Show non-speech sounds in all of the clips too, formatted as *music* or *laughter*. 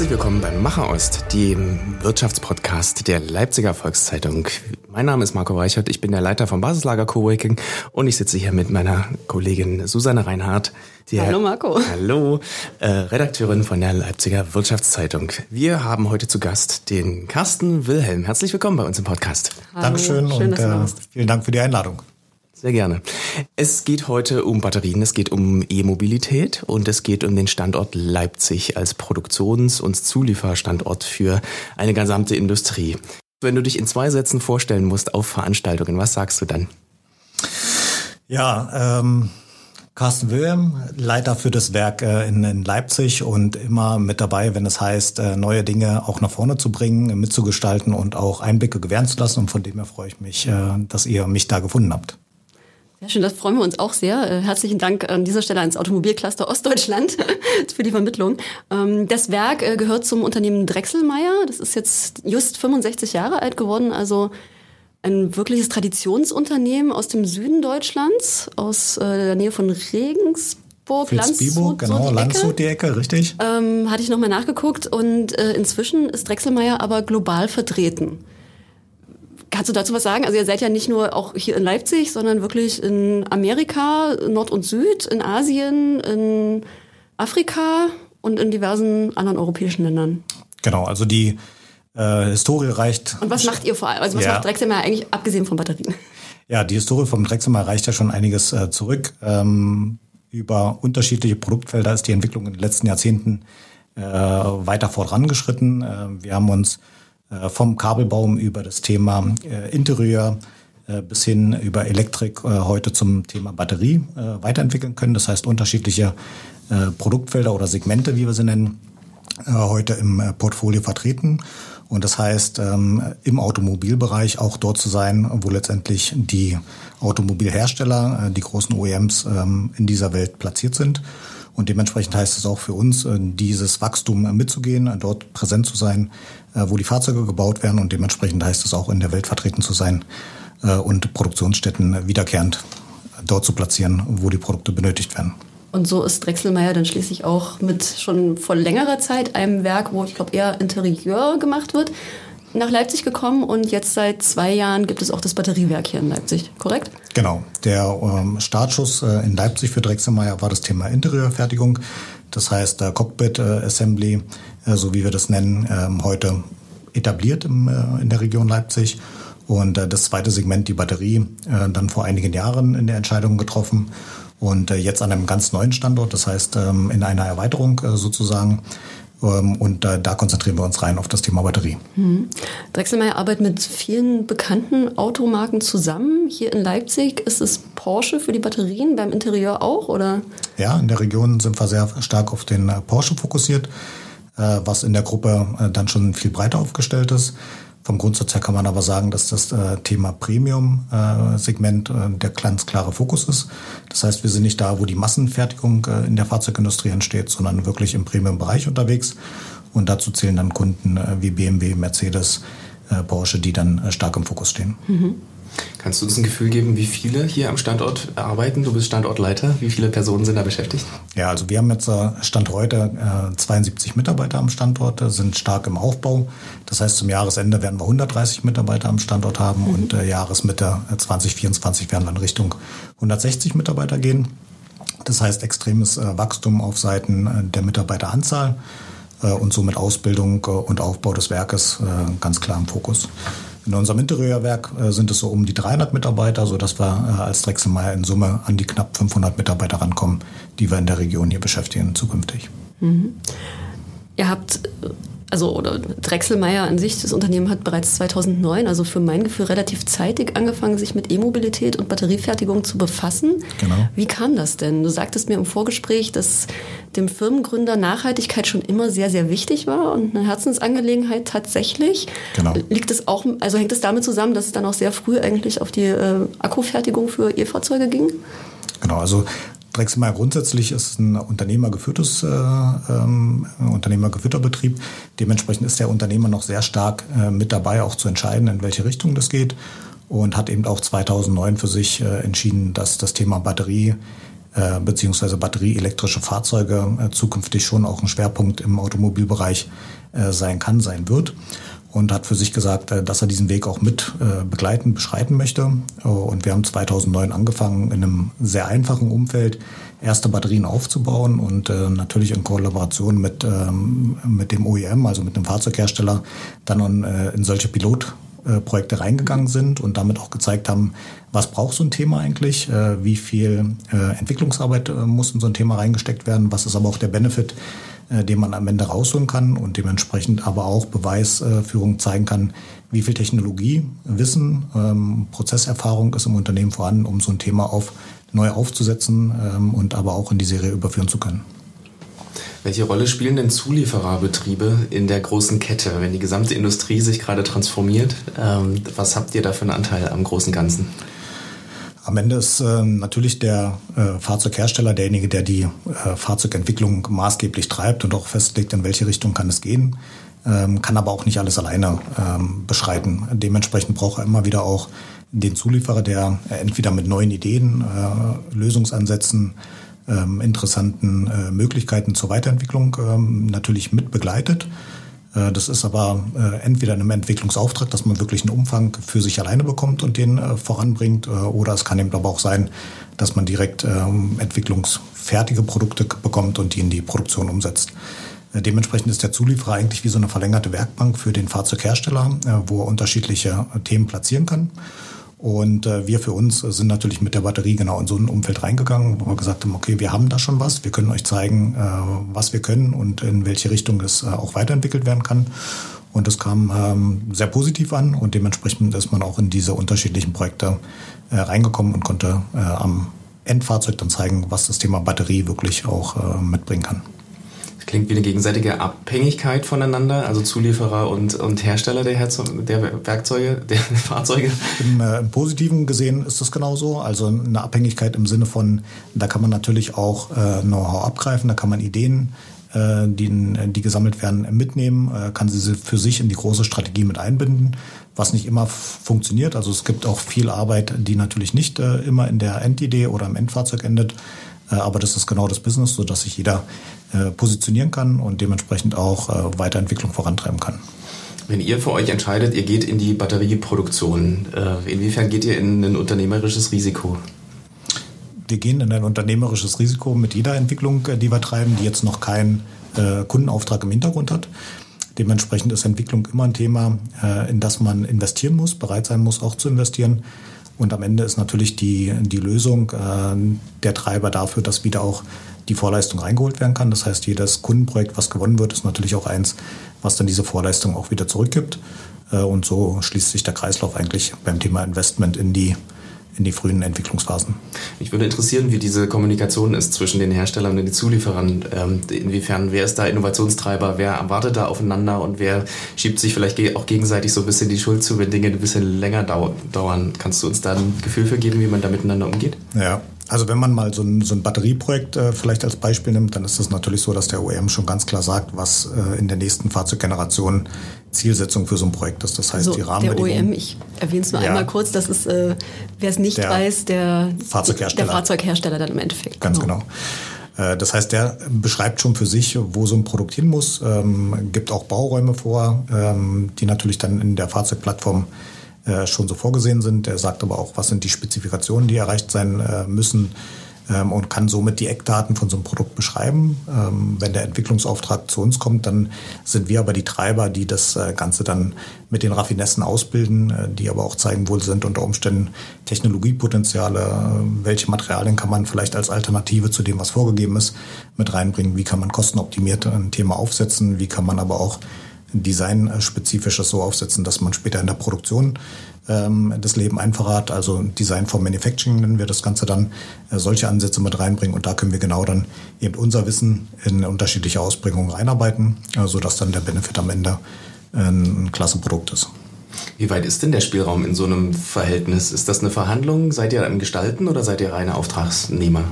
Herzlich willkommen beim Macher Ost, dem Wirtschaftspodcast der Leipziger Volkszeitung. Mein Name ist Marco Reichert, ich bin der Leiter vom Basislager Coworking und ich sitze hier mit meiner Kollegin Susanne Reinhardt. hallo Marco. Hallo, äh, Redakteurin von der Leipziger Wirtschaftszeitung. Wir haben heute zu Gast den Carsten Wilhelm. Herzlich willkommen bei uns im Podcast. Hallo. Dankeschön Schön, und äh, vielen Dank für die Einladung. Sehr gerne. Es geht heute um Batterien, es geht um E-Mobilität und es geht um den Standort Leipzig als Produktions- und Zulieferstandort für eine gesamte Industrie. Wenn du dich in zwei Sätzen vorstellen musst auf Veranstaltungen, was sagst du dann? Ja, ähm, Carsten Wilhelm, Leiter für das Werk äh, in, Leipzig und immer mit dabei, wenn es heißt, äh, neue Dinge auch nach vorne zu bringen, mitzugestalten und auch Einblicke gewähren zu lassen. Und von dem her freue ich mich, äh, dass ihr mich da gefunden habt. Sehr schön, das freuen wir uns auch sehr. Äh, herzlichen Dank an dieser Stelle ans Automobilcluster Ostdeutschland *laughs* für die Vermittlung. Ähm, das Werk äh, gehört zum Unternehmen Drechselmeier. Das ist jetzt just 65 Jahre alt geworden, also ein wirkliches Traditionsunternehmen aus dem Süden Deutschlands, aus äh, der Nähe von Regensburg. Landshut, genau, so Landshut die Ecke, richtig. Ähm, hatte ich nochmal nachgeguckt und äh, inzwischen ist Drechselmeier aber global vertreten. Kannst du dazu was sagen? Also ihr seid ja nicht nur auch hier in Leipzig, sondern wirklich in Amerika, Nord und Süd, in Asien, in Afrika und in diversen anderen europäischen Ländern. Genau, also die äh, Historie reicht. Und was macht ihr vor allem? Also was ja. macht Drechselmeier eigentlich abgesehen von Batterien? Ja, die Historie vom Drechselmeier reicht ja schon einiges äh, zurück. Ähm, über unterschiedliche Produktfelder ist die Entwicklung in den letzten Jahrzehnten äh, weiter vorangeschritten. Äh, wir haben uns vom Kabelbaum über das Thema äh, Interieur äh, bis hin über Elektrik heute zum Thema Batterie weiterentwickeln können. Das heißt, unterschiedliche Produktfelder oder Segmente, wie wir sie nennen, heute im Portfolio vertreten. Und das heißt, ähm, im Automobilbereich auch dort zu sein, wo letztendlich die Automobilhersteller, die großen OEMs ähm, in dieser Welt platziert sind. Und dementsprechend heißt es auch für uns, äh, dieses Wachstum mitzugehen, äh, dort präsent zu sein, äh, wo die Fahrzeuge gebaut werden. Und dementsprechend heißt es auch in der Welt vertreten zu sein und Produktionsstätten wiederkehrend dort zu platzieren, wo die Produkte benötigt werden. Und so ist Drechselmeier dann schließlich auch mit schon vor längerer Zeit einem Werk, wo ich glaube eher Interieur gemacht wird, nach Leipzig gekommen und jetzt seit zwei Jahren gibt es auch das Batteriewerk hier in Leipzig, korrekt? Genau. Der ähm, Startschuss äh, in Leipzig für Drechselmeier war das Thema Interieurfertigung. Das heißt, äh, Cockpit äh, Assembly, äh, so wie wir das nennen, ähm, heute etabliert in der Region Leipzig. Und das zweite Segment, die Batterie, dann vor einigen Jahren in der Entscheidung getroffen. Und jetzt an einem ganz neuen Standort, das heißt ähm, in einer Erweiterung sozusagen und da, da, konzentrieren wir uns rein auf das Thema Batterie. Mhm. Drechselmeier arbeitet mit vielen bekannten Automarken zusammen. Hier in Leipzig ist es Porsche für die Batterien, beim Interieur auch, oder? Ja, in der Region sind wir sehr stark auf den äh, Porsche fokussiert, äh, was in der Gruppe äh, dann schon viel breiter aufgestellt ist. Vom Grundsatz her kann man aber sagen, dass das äh, Thema Premium-Segment äh, äh, der ganz klare Fokus ist. Das heißt, wir sind nicht da, wo die Massenfertigung äh, in der Fahrzeugindustrie entsteht, sondern wirklich im Premium-Bereich unterwegs. Und dazu zählen dann Kunden äh, wie BMW, Mercedes, äh, Porsche, die dann stark im Fokus stehen. Mhm. Kannst du uns ein Gefühl geben, wie viele hier am Standort arbeiten? Du bist Standortleiter. Wie viele Personen sind da beschäftigt? Ja, also wir haben jetzt äh, Stand heute 72 Mitarbeiter am Standort, sind stark im Aufbau. Das heißt, zum Jahresende werden wir 130 Mitarbeiter am Standort haben mhm. und äh, Jahresmitte 2024 äh, werden wir in Richtung 160 Mitarbeiter gehen. Das heißt, extremes Wachstum auf Seiten der Mitarbeiteranzahl und somit Ausbildung und Aufbau des Werkes ganz klar im Fokus. In unserem Interieurwerk äh, sind es so um die 300 Mitarbeiter, sodass wir äh, als Drechselmeier in Summe an die knapp 500 Mitarbeiter rankommen, die wir in der Region hier beschäftigen zukünftig. Mhm. Ihr habt also oder Drechselmeier an sich, das Unternehmen hat bereits 2009, also für mein Gefühl relativ zeitig angefangen, sich mit E-Mobilität und Batteriefertigung zu befassen. Genau. Wie kam das denn? Du sagtest mir im Vorgespräch, dass dem Firmengründer Nachhaltigkeit schon immer sehr, sehr wichtig war und eine Herzensangelegenheit tatsächlich. Genau. Liegt es auch, also hängt es damit zusammen, dass es dann auch sehr früh eigentlich auf die äh, Akkufertigung für E-Fahrzeuge ging? Genau, also Drexelmeier grundsätzlich ist ein unternehmergeführtes äh, ähm, unternehmergeführter Betrieb. Dementsprechend ist der Unternehmer noch sehr stark äh, mit dabei, auch zu entscheiden, in welche Richtung das geht. Und hat eben auch 2009 für sich äh, entschieden, dass das Thema Batterie äh, beziehungsweise batterieelektrische Fahrzeuge äh, zukünftig schon auch ein Schwerpunkt im Automobilbereich äh, sein kann, sein wird und hat für sich gesagt, äh, dass er diesen Weg auch mit äh, begleiten, beschreiten möchte. Und wir haben 2009 angefangen, in einem sehr einfachen Umfeld erste Batterien aufzubauen und äh, natürlich in Kollaboration mit, ähm, mit dem OEM, also mit dem Fahrzeughersteller, dann in solche Pilotprojekte reingegangen sind und damit auch gezeigt haben, was braucht so ein Thema eigentlich, wie viel Entwicklungsarbeit muss in so ein Thema reingesteckt werden, was ist aber auch der Benefit, äh, den man am Ende rausholen kann und dementsprechend aber auch Beweisführung zeigen kann, wie viel Technologie, Wissen, ähm, Prozesserfahrung ist im Unternehmen vorhanden, um so ein Thema auf, neu aufzusetzen ähm, und aber auch in die Serie überführen zu können. Welche Rolle spielen denn Zuliefererbetriebe in der großen Kette, wenn die gesamte Industrie sich gerade transformiert? Ähm, was habt ihr da für einen Anteil am großen Ganzen? Am Ende ist äh, natürlich der äh, Fahrzeughersteller derjenige, der die äh, Fahrzeugentwicklung maßgeblich treibt und auch festlegt, in welche Richtung kann es gehen, ähm, kann aber auch nicht alles alleine ähm, beschreiten. Dementsprechend braucht er immer wieder auch den Zulieferer, der entweder mit neuen Ideen, äh, Lösungsansätzen, ähm, interessanten äh, Möglichkeiten zur Weiterentwicklung ähm, natürlich mit begleitet das ist aber äh, entweder in einem Entwicklungsauftrag, dass man wirklich einen Umfang für sich alleine bekommt und den äh, voranbringt, oder es kann eben aber auch sein, dass man direkt ähm, entwicklungsfertige Produkte bekommt und die in die Produktion umsetzt. Dementsprechend ist der Zulieferer eigentlich wie so eine verlängerte Werkbank für den Fahrzeughersteller, wo er unterschiedliche Themen platzieren kann. Und äh, wir für uns sind natürlich mit der Batterie genau in so ein Umfeld reingegangen, wo wir gesagt haben, okay, wir haben da schon was, wir können euch zeigen, äh, was wir können und in welche Richtung es äh, auch weiterentwickelt werden kann. Und das kam ähm, sehr positiv an und dementsprechend ist man auch in diese unterschiedlichen Projekte äh, reingekommen und konnte äh, am Endfahrzeug dann zeigen, was das Thema Batterie wirklich auch äh, mitbringen kann. Klingt wie eine gegenseitige Abhängigkeit voneinander, also Zulieferer und, und Hersteller der, Herz der Werkzeuge, *laughs* der Fahrzeuge. Im, äh, Im, Positiven gesehen ist das genauso. Also eine Abhängigkeit im Sinne von, da kann man natürlich auch äh, Know-how abgreifen, da kann man Ideen, äh, die, die gesammelt werden, mitnehmen, äh, kann sie für sich in die große Strategie mit einbinden, was nicht immer funktioniert. Also es gibt auch viel Arbeit, die natürlich nicht äh, immer in der Endidee oder im Endfahrzeug endet. Aber das ist genau das Business, sodass sich jeder äh, positionieren kann und dementsprechend auch äh, Weiterentwicklung vorantreiben kann. Wenn ihr für euch entscheidet, ihr geht in die Batterieproduktion, äh, inwiefern geht ihr in ein unternehmerisches Risiko? Wir gehen in ein unternehmerisches Risiko mit jeder Entwicklung, die wir treiben, die jetzt noch keinen Kundenauftrag im Hintergrund hat. Dementsprechend ist Entwicklung immer ein Thema, in das man investieren muss, bereit sein muss, auch zu investieren. Und am Ende ist natürlich die, die Lösung der Treiber dafür, dass wieder auch die Vorleistung reingeholt werden kann. Das heißt, jedes Kundenprojekt, was gewonnen wird, ist natürlich auch eins, was dann diese Vorleistung auch wieder zurückgibt. Äh, und so schließt sich der Kreislauf eigentlich beim Thema Investment in die in die frühen Entwicklungsphasen. Mich würde interessieren, wie diese Kommunikation ist zwischen den Herstellern und den Zulieferern. Ähm, inwiefern, wer ist da Innovationstreiber, wer wartet da aufeinander und wer schiebt sich vielleicht auch gegenseitig so ein bisschen die Schuld zu, wenn Dinge ein bisschen länger dauern. Kannst du uns da ein Gefühl für geben, wie man da miteinander umgeht? Ja, also wenn man mal so ein, so ein Batterieprojekt äh, vielleicht als Beispiel nimmt, dann ist es natürlich so, dass der OEM schon ganz klar sagt, was äh, in der nächsten Fahrzeuggeneration Zielsetzung für so ein Projekt ist. Das heißt, also die Rahmenbedingungen. Der OEM, ich erwähne es nur ja, einmal kurz, das ist, äh, wer es nicht der weiß, der Fahrzeughersteller. der Fahrzeughersteller dann im Endeffekt. Ganz genau. genau. Äh, das heißt, der beschreibt schon für sich, wo so ein Produkt hin muss, ähm, gibt auch Bauräume vor, ähm, die natürlich dann in der Fahrzeugplattform äh, schon so vorgesehen sind. Er sagt aber auch, was sind die Spezifikationen, die erreicht sein äh, müssen ähm, und kann somit die Eckdaten von so einem Produkt beschreiben. Ähm, wenn der Entwicklungsauftrag zu uns kommt, dann sind wir aber die Treiber, die das äh, Ganze dann mit den Raffinessen ausbilden, äh, die aber auch zeigen, wo sind unter Umständen Technologiepotenziale, äh, welche Materialien kann man vielleicht als Alternative zu dem, was vorgegeben ist, mit reinbringen, wie kann man kostenoptimiert ein Thema aufsetzen, wie kann man aber auch Design-spezifisches so aufsetzen, dass man später in der Produktion ähm, das Leben einfacher hat. Also Design for Manufacturing nennen wir das Ganze dann, äh, solche Ansätze mit reinbringen und da können wir genau dann eben unser Wissen in unterschiedliche Ausprägungen reinarbeiten, äh, sodass dann der Benefit am Ende ein klasse Produkt ist. Wie weit ist denn der Spielraum in so einem Verhältnis? Ist das eine Verhandlung? Seid ihr am Gestalten oder seid ihr reine Auftragsnehmer?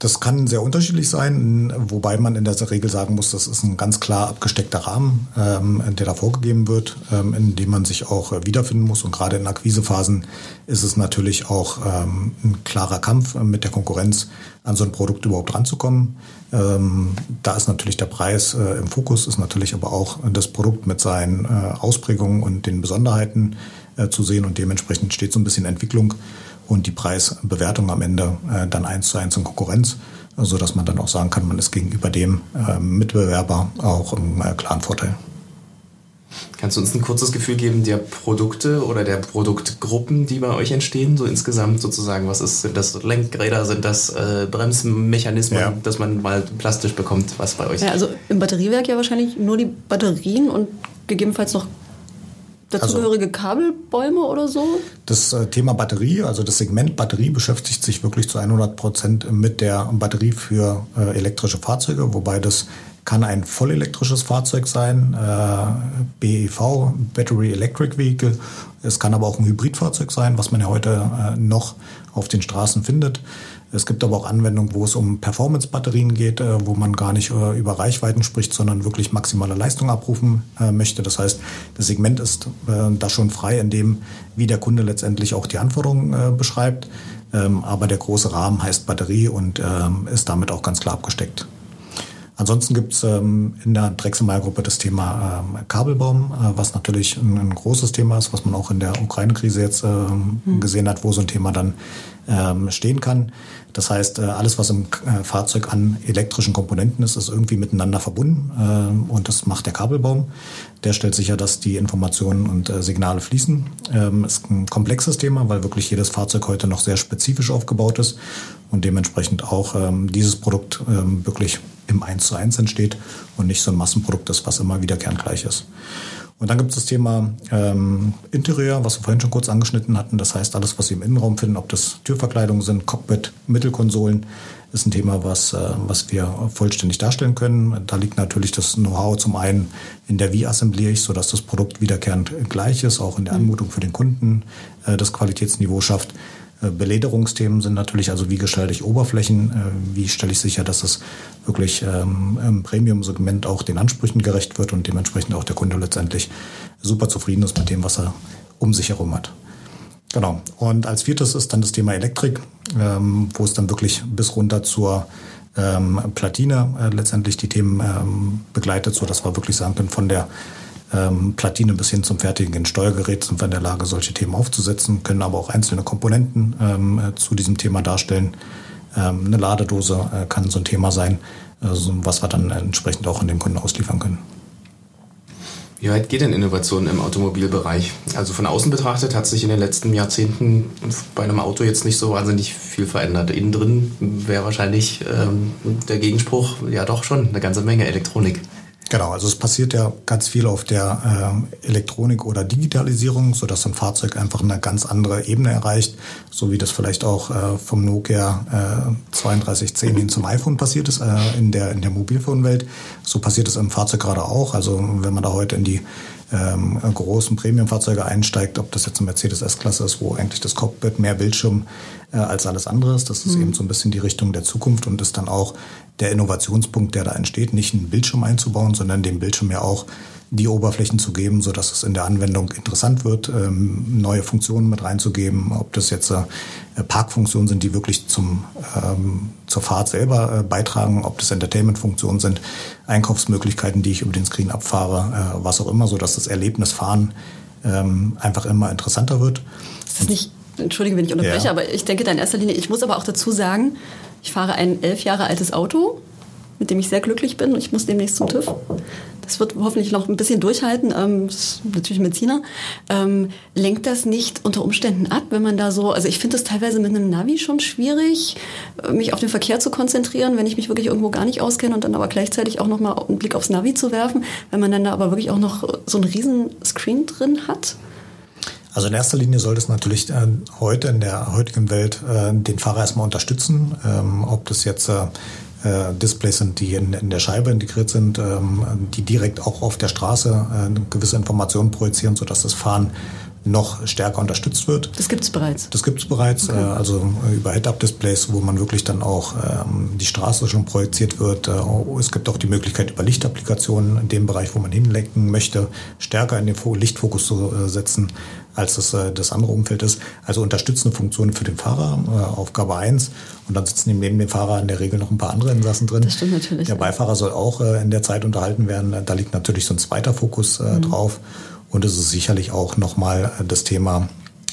Das kann sehr unterschiedlich sein, wobei man in der Regel sagen muss, das ist ein ganz klar abgesteckter Rahmen, ähm, der da vorgegeben wird, ähm, in dem man sich auch äh, wiederfinden muss. Und gerade in Akquisephasen ist es natürlich auch ähm, ein klarer Kampf mit der Konkurrenz, an so ein Produkt überhaupt ranzukommen. Ähm, da ist natürlich der Preis äh, im Fokus, ist natürlich aber auch das Produkt mit seinen äh, Ausprägungen und den Besonderheiten äh, zu sehen und dementsprechend steht so ein bisschen Entwicklung und die Preisbewertung am Ende äh, dann eins zu eins in Konkurrenz, so dass man dann auch sagen kann, man ist gegenüber dem äh, Mitbewerber auch im äh, klaren Vorteil. Kannst du uns ein kurzes Gefühl geben der Produkte oder der Produktgruppen, die bei euch entstehen, so insgesamt sozusagen? Was ist, sind das Lenkräder, sind das äh, Bremsmechanismen, ja. dass man mal plastisch bekommt, was bei euch? Ja, also im Batteriewerk ja wahrscheinlich nur die Batterien und gegebenenfalls noch Dazugehörige also, Kabelbäume oder so? Das äh, Thema Batterie, also das Segment Batterie beschäftigt sich wirklich zu 100 Prozent mit der Batterie für äh, elektrische Fahrzeuge, wobei das kann ein vollelektrisches Fahrzeug sein, äh, BEV, Battery Electric Vehicle. Es kann aber auch ein Hybridfahrzeug sein, was man ja heute äh, noch auf den Straßen findet. Es gibt aber auch Anwendungen, wo es um Performance-Batterien geht, äh, wo man gar nicht äh, über Reichweiten spricht, sondern wirklich maximale Leistung abrufen äh, möchte. Das heißt, das Segment ist da schon frei in dem, wie der Kunde letztendlich auch die Anforderungen beschreibt. Ähm, aber der große Rahmen heißt Batterie und ähm, ist damit auch ganz klar abgesteckt. Ansonsten gibt es ähm, in der Drechselmeier-Gruppe das Thema ähm, Kabelbaum, äh, was natürlich ein, ein, großes Thema ist, was man auch in der Ukraine-Krise jetzt ähm, mhm. gesehen hat, wo so ein Thema dann stehen kann. Das heißt, äh, alles, was im äh, Fahrzeug an elektrischen Komponenten ist, ist irgendwie miteinander verbunden äh, und das macht der Kabelbaum. Der stellt sicher, dass die Informationen und Signale fließen. Ähm, ist ein komplexes Thema, weil wirklich jedes Fahrzeug heute noch sehr spezifisch aufgebaut ist und dementsprechend auch ähm, dieses Produkt ähm, wirklich im 1 zu 1 entsteht und nicht so ein Massenprodukt ist, was immer wiederkehrend gleich ist. Und dann gibt es das Thema ähm, Interieur, was wir vorhin schon kurz angeschnitten hatten. Das heißt, alles, was Sie im Innenraum finden, ob das Türverkleidungen sind, Cockpit, Mittelkonsolen, ist ein Thema, was, äh, was wir vollständig darstellen können. Da liegt natürlich das Know-how zum einen in der wie assembliere ich, sodass das Produkt wiederkehrend gleich ist, auch in der Anmutung für den Kunden äh, das Qualitätsniveau schafft. Äh, Belederungsthemen sind natürlich, also wie gestalte ich Oberflächen, äh, wie stelle ich sicher, dass es wirklich ähm, im Premium-Segment auch den Ansprüchen gerecht wird und dementsprechend auch der Kunde letztendlich super zufrieden ist mit dem, was er um sich herum hat. Genau. Und als viertes ist dann das Thema Elektrik, ähm, wo es dann wirklich bis runter zur ähm, Platine äh, letztendlich die Themen begleitet, so dass wir wirklich sagen können, von der ähm, Platine bis hin zum fertigen Steuergerät sind wir in der Lage, solche Themen aufzusetzen, können aber auch einzelne Komponenten ähm, äh, zu diesem Thema darstellen. Ähm, eine Ladedose äh, kann so ein Thema sein, also was wir dann entsprechend auch an den Kunden ausliefern können. Wie weit geht denn Innovation im Automobilbereich? Also von außen betrachtet hat sich in den letzten Jahrzehnten bei einem Auto jetzt nicht so wahnsinnig viel verändert. Innen drin wäre wahrscheinlich ähm, der Gegenspruch, ja doch schon, eine ganze Menge Elektronik. Genau, also es passiert ja ganz viel auf der äh, Elektronik oder Digitalisierung, so dass ein Fahrzeug einfach eine ganz andere Ebene erreicht, so wie das vielleicht auch äh, vom Nokia äh, 3210 hin zum iPhone passiert ist äh, in der in der Mobilfonwelt. So passiert es im Fahrzeug gerade auch. Also wenn man da heute in die ähm, großen Premiumfahrzeuge einsteigt, ob das jetzt ein Mercedes S-Klasse ist, wo eigentlich das Cockpit mehr Bildschirm äh, als alles andere ist. Das ist mhm. eben so ein bisschen die Richtung der Zukunft und ist dann auch der Innovationspunkt, der da entsteht, nicht einen Bildschirm einzubauen, sondern dem Bildschirm ja auch die Oberflächen zu geben, so dass es in der Anwendung interessant wird, ähm, neue Funktionen mit reinzugeben, ob das jetzt äh, Parkfunktionen sind, die wirklich zum, ähm, zur Fahrt selber äh, beitragen, ob das Entertainment-Funktionen sind, Einkaufsmöglichkeiten, die ich über den Screen abfahre, äh, was auch immer, so dass das Erlebnis Fahren ähm, einfach immer interessanter wird. Ist das nicht, entschuldige, wenn ich unterbreche, ja. aber ich denke da in erster Linie, ich muss aber auch dazu sagen, ich fahre ein elf Jahre altes Auto, mit dem ich sehr glücklich bin. Ich muss demnächst zum TÜV. Das wird hoffentlich noch ein bisschen durchhalten. Ähm, natürlich Mediziner. Ähm, lenkt das nicht unter Umständen ab, wenn man da so, also ich finde es teilweise mit einem Navi schon schwierig, äh, mich auf den Verkehr zu konzentrieren, wenn ich mich wirklich irgendwo gar nicht auskenne und dann aber gleichzeitig auch nochmal einen Blick aufs Navi zu werfen, wenn man dann da aber wirklich auch noch so einen riesen Screen drin hat. Also in erster Linie sollte es natürlich äh, heute in der heutigen Welt äh, den Fahrer erstmal unterstützen, ähm, ob das jetzt äh, Displays sind, die in, in, der Scheibe integriert sind, ähm, die direkt auch auf der Straße äh, gewisse Informationen projizieren, sodass das Fahren noch stärker unterstützt wird. Das gibt es bereits. Das gibt es bereits, okay. äh, also äh, über Head-Up-Displays, wo man wirklich dann auch ähm, die Straße schon projiziert wird. Äh, es gibt auch die Möglichkeit, über Lichtapplikationen in dem Bereich, wo man hinlenken möchte, stärker in den Lichtfokus zu äh, setzen, als das, äh, das andere Umfeld ist. Also unterstützende Funktionen für den Fahrer, äh, Aufgabe 1. Und dann sitzen neben dem Fahrer in der Regel noch ein paar andere Insassen drin. Das stimmt natürlich. Der Beifahrer soll auch in der Zeit unterhalten werden. Da liegt natürlich so ein zweiter Fokus mhm. drauf. Und es ist sicherlich auch nochmal das Thema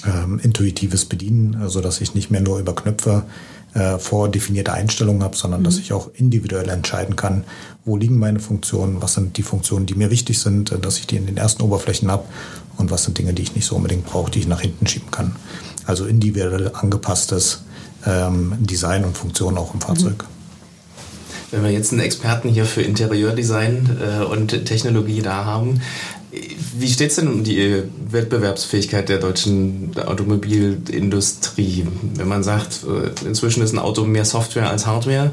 ähm, intuitives Bedienen, so dass ich nicht mehr nur über Knöpfe äh, vordefinierte Einstellungen habe, sondern mhm. dass ich auch individuell entscheiden kann, wo liegen meine Funktionen, was sind die Funktionen, die mir wichtig sind, äh, dass ich die in den ersten Oberflächen habe und was sind Dinge, die ich nicht so unbedingt brauche, die ich nach hinten schieben kann. Also individuell angepasstes ähm, Design und Funktion auch im Fahrzeug. Mhm. Wenn wir jetzt einen Experten hier für Interieurdesign äh, und Technologie da haben, wie steht es denn um die Wettbewerbsfähigkeit der deutschen Automobilindustrie? Wenn man sagt, äh, inzwischen ist ein Auto mehr Software als Hardware.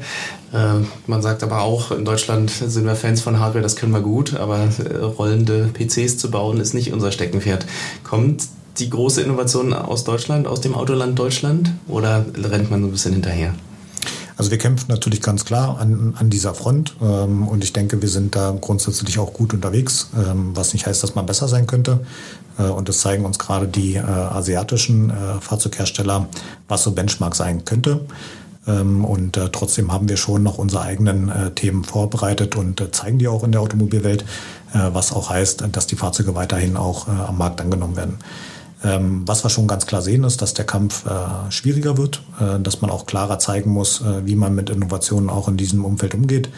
Äh, man sagt aber auch, in Deutschland sind wir Fans von Hardware, das können wir gut, aber äh, rollende PCs zu bauen ist nicht unser Steckenpferd. Kommt die große Innovation aus Deutschland, aus dem Autoland Deutschland oder rennt man so ein bisschen hinterher? Also wir kämpfen natürlich ganz klar an, an dieser Front ähm, und ich denke, wir sind da grundsätzlich auch gut unterwegs, ähm, was nicht heißt, dass man besser sein könnte. Äh, und das zeigen uns gerade die äh, asiatischen äh, Fahrzeughersteller, was so Benchmark sein könnte. Ähm, und äh, trotzdem haben wir schon noch unsere eigenen äh, Themen vorbereitet und äh, zeigen die auch in der Automobilwelt, was auch heißt, dass die Fahrzeuge weiterhin auch am Markt angenommen werden. Ähm, was wir schon ganz klar sehen, ist, dass der Kampf äh, schwieriger wird, äh, dass man auch klarer zeigen muss, äh, wie man mit Innovationen auch in diesem Umfeld umgeht.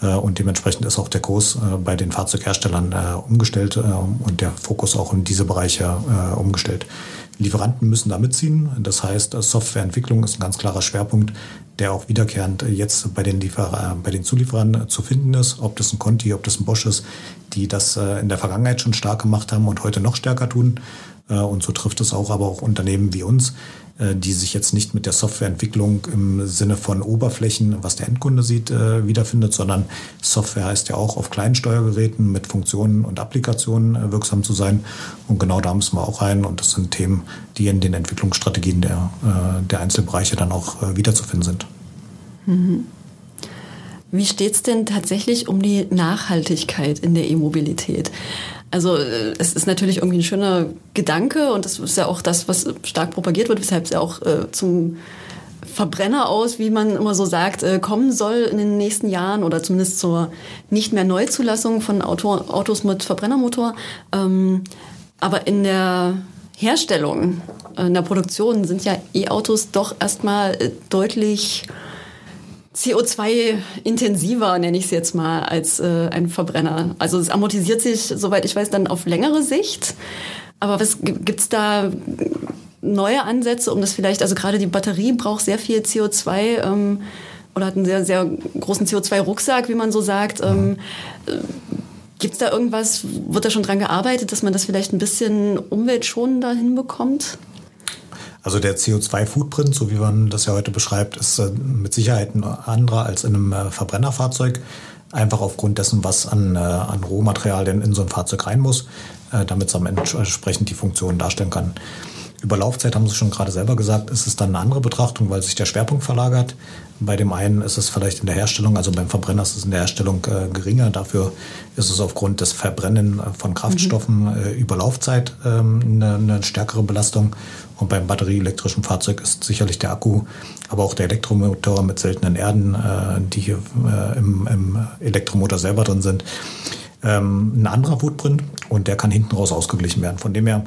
Äh, und dementsprechend ist auch der Kurs äh, bei den Fahrzeugherstellern äh, umgestellt und der Fokus auch in diese Bereiche umgestellt. Lieferanten müssen da mitziehen. Das heißt, Softwareentwicklung ist ein ganz klarer Schwerpunkt, der auch wiederkehrend jetzt bei den, Liefer bei den Zulieferern zu finden ist. Ob das ein Conti, ob das ein Bosch ist, die das in der Vergangenheit schon stark gemacht haben und heute noch stärker tun. Äh, und so trifft es auch aber auch Unternehmen wie uns, äh, die sich jetzt nicht mit der Softwareentwicklung im Sinne von Oberflächen, was der Endkunde sieht, äh, wiederfindet, sondern Software heißt ja auch auf kleinen Steuergeräten mit Funktionen und Applikationen wirksam zu sein. Und genau da müssen wir auch rein. Und das sind Themen, die in den Entwicklungsstrategien der, der Einzelbereiche dann auch wiederzufinden sind. Mhm. Wie steht es denn tatsächlich um die Nachhaltigkeit in der E-Mobilität? Also äh, es ist natürlich irgendwie ein schöner Gedanke und das ist ja auch das, was stark propagiert wird, weshalb es ja auch äh, zum Verbrenner aus, wie man immer so sagt, äh, kommen soll in den nächsten Jahren oder zumindest zur nicht mehr Neuzulassung von Auto, Autos mit Verbrennermotor. Ähm, aber in der Herstellung, in der Produktion sind ja E-Autos doch erstmal äh, deutlich CO2-intensiver, nenne ich es jetzt mal, als äh, ein Verbrenner. Also es amortisiert sich, soweit ich weiß, dann auf längere Sicht. Aber was gibt es da neue Ansätze, um das vielleicht, also gerade die Batterie braucht sehr viel CO2 ähm, oder hat einen sehr, sehr großen CO2-Rucksack, wie man so sagt. Ähm, äh, Gibt es da irgendwas, wird da schon dran gearbeitet, dass man das vielleicht ein bisschen umweltschonender hinbekommt? Also der CO2-Footprint, so wie man das ja heute beschreibt, ist äh, mit Sicherheit ein anderer als in einem äh, Verbrennerfahrzeug. Einfach aufgrund dessen, was an, äh, an Rohmaterialien in so ein Fahrzeug rein muss, damit es am Ende entsprechend die Funktion darstellen kann. Über Laufzeit haben Sie schon gerade selber gesagt, ist es dann eine andere Betrachtung, weil sich der Schwerpunkt verlagert. Bei dem einen ist es vielleicht in der Herstellung, also beim Verbrenner ist es in der Herstellung äh, geringer. Dafür ist es aufgrund des Verbrennen von Kraftstoffen mhm. äh, über Laufzeit ähm, eine, eine, stärkere Belastung. Und beim batterieelektrischen Fahrzeug ist sicherlich der Akku, aber auch der Elektromotor mit seltenen Erden, äh, die hier äh, im, im, Elektromotor selber drin sind, ähm, ein anderer Footprint und der kann hinten raus ausgeglichen werden. Von dem her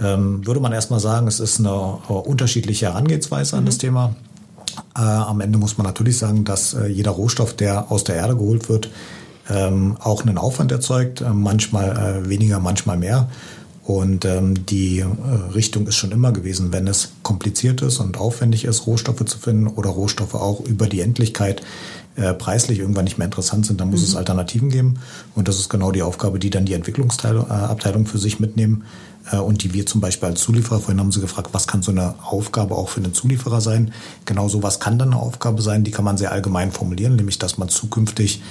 ähm, würde man erstmal sagen, es ist eine äh, unterschiedliche Herangehensweise mhm. an das mhm. Thema. Äh, am Ende muss man natürlich sagen, dass äh, jeder Rohstoff, der aus der Erde geholt wird, ähm, auch einen Aufwand erzeugt, äh, manchmal weniger, manchmal mehr. Und ähm, die äh, Richtung ist schon immer gewesen, wenn es kompliziert ist und aufwendig ist, Rohstoffe zu finden oder Rohstoffe auch über die Endlichkeit äh, preislich irgendwann nicht mehr interessant sind, dann muss mhm. es Alternativen geben. Und das ist genau die Aufgabe, die dann die Entwicklungsabteilung für sich mitnehmen äh, und die wir zum Beispiel als Zulieferer, vorhin haben Sie gefragt, was kann so eine Aufgabe auch für einen Zulieferer sein? Genau so was kann dann eine Aufgabe sein, die kann man sehr allgemein formulieren, nämlich dass man zukünftig äh,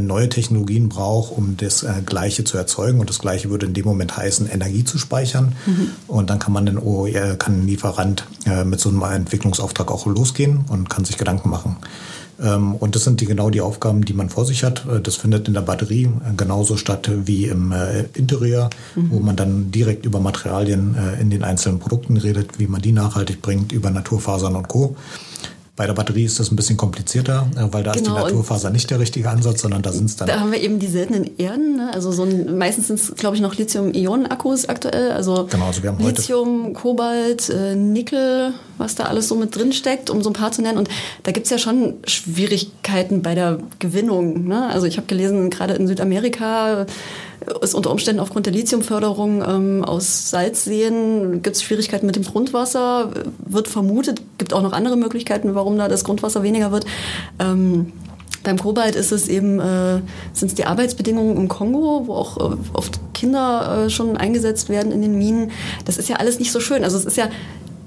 neue Technologien braucht, um das äh, Gleiche zu erzeugen. Und das Gleiche würde in dem Moment heißen, Energie zu speichern. Mhm. Und dann kann man den OER, kann ein Lieferant äh, mit so einem Entwicklungsauftrag auch losgehen und kann sich Gedanken machen. Ähm, und das sind die, genau die Aufgaben, die man vor sich hat. Äh, das findet in der Batterie äh, genauso statt wie im äh, Interieur, mhm. wo man dann direkt über Materialien in den einzelnen Produkten redet, wie man die nachhaltig bringt, über Naturfasern und Co. Bei der Batterie ist das ein bisschen komplizierter, äh, weil da genau, ist die genau, Naturfaser nicht der richtige Ansatz, sondern da sind es dann. Da haben wir eben die seltenen Erden, ne? also so ein, meistens sind es, glaube ich, noch Lithium-Ionen-Akkus aktuell. Also, genau, also wir haben Lithium, Kobalt, äh, Nickel, was da alles so mit drin steckt, um so ein paar zu nennen. Und da gibt es ja schon Schwierigkeiten bei der Gewinnung. Ne? Also ich habe gelesen, gerade in Südamerika ist unter Umständen aufgrund der Lithiumförderung ähm, aus Salzseen gibt es Schwierigkeiten mit dem Grundwasser, wird vermutet, gibt auch noch andere Möglichkeiten, warum da das Grundwasser weniger wird. Ähm, beim Kobalt ist es eben, äh, sind es die Arbeitsbedingungen im Kongo, wo auch äh, oft Kinder äh, schon eingesetzt werden in den Minen. Das ist ja alles nicht so schön. Also es ist ja,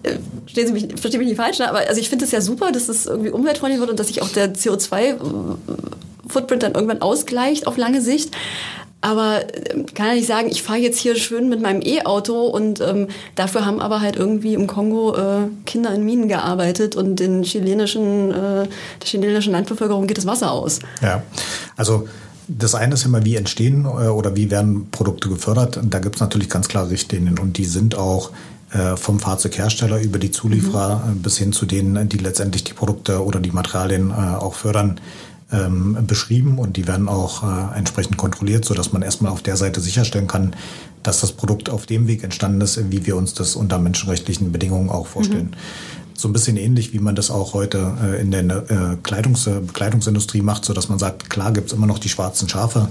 äh, verstehen Sie mich, verstehen mich nicht falsch, ne? aber also ich finde es ja super, dass es irgendwie umweltfreundlich wird und dass sich auch der CO2-Footprint dann irgendwann ausgleicht auf lange Sicht. Aber ähm, kann ja nicht sagen, ich fahre jetzt hier schön mit meinem E-Auto und ähm, dafür haben aber halt irgendwie im Kongo äh, Kinder in Minen gearbeitet und den chilenischen, äh, der chilenischen Landbevölkerung geht das Wasser aus. Ja, also das eine ist immer, wie entstehen äh, oder wie werden Produkte gefördert. Und da gibt es natürlich ganz klare Richtlinien und die sind auch äh, vom Fahrzeughersteller über die Zulieferer mhm. bis hin zu denen, die letztendlich die Produkte oder die Materialien äh, auch fördern, ähm, beschrieben und die werden auch äh, entsprechend kontrolliert, sodass man erstmal auf der Seite sicherstellen kann, dass das Produkt auf dem Weg entstanden ist, wie wir uns das unter menschenrechtlichen Bedingungen auch vorstellen. Mhm so ein bisschen ähnlich, wie man das auch heute äh, in der äh, Kleidungs Bekleidungsindustrie macht, so dass man sagt, klar gibt's immer noch die schwarzen Schafe,